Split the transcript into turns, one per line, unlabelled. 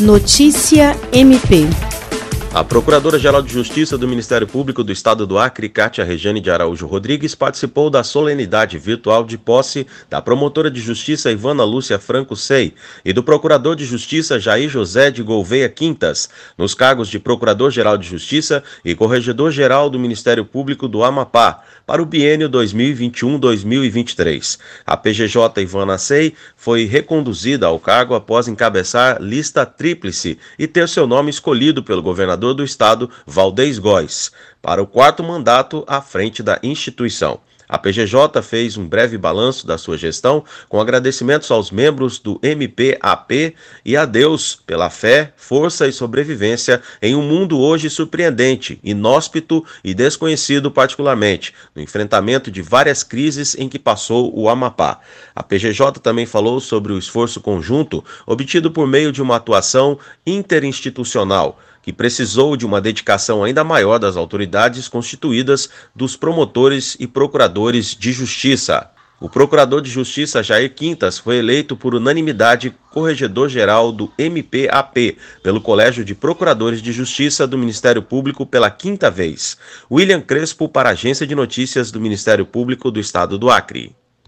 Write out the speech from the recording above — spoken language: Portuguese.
Notícia MP.
A Procuradora-Geral de Justiça do Ministério Público do Estado do Acre, Cátia Rejane de Araújo Rodrigues, participou da solenidade virtual de posse da promotora de justiça Ivana Lúcia Franco Sei e do Procurador de Justiça Jair José de Gouveia Quintas, nos cargos de Procurador-Geral de Justiça e Corregedor-Geral do Ministério Público do Amapá, para o biênio 2021-2023. A PGJ Ivana Sei foi reconduzida ao cargo após encabeçar lista tríplice e ter seu nome escolhido pelo governador governador do estado, Valdez Góes, para o quarto mandato à frente da instituição. A PGJ fez um breve balanço da sua gestão, com agradecimentos aos membros do MPAP e a Deus pela fé, força e sobrevivência em um mundo hoje surpreendente, inóspito e desconhecido, particularmente, no enfrentamento de várias crises em que passou o Amapá. A PGJ também falou sobre o esforço conjunto obtido por meio de uma atuação interinstitucional que precisou de uma dedicação ainda maior das autoridades constituídas dos promotores e procuradores de justiça. O procurador de justiça Jair Quintas foi eleito por unanimidade corregedor-geral do MPAP pelo Colégio de Procuradores de Justiça do Ministério Público pela quinta vez. William Crespo para a Agência de Notícias do Ministério Público do Estado do Acre.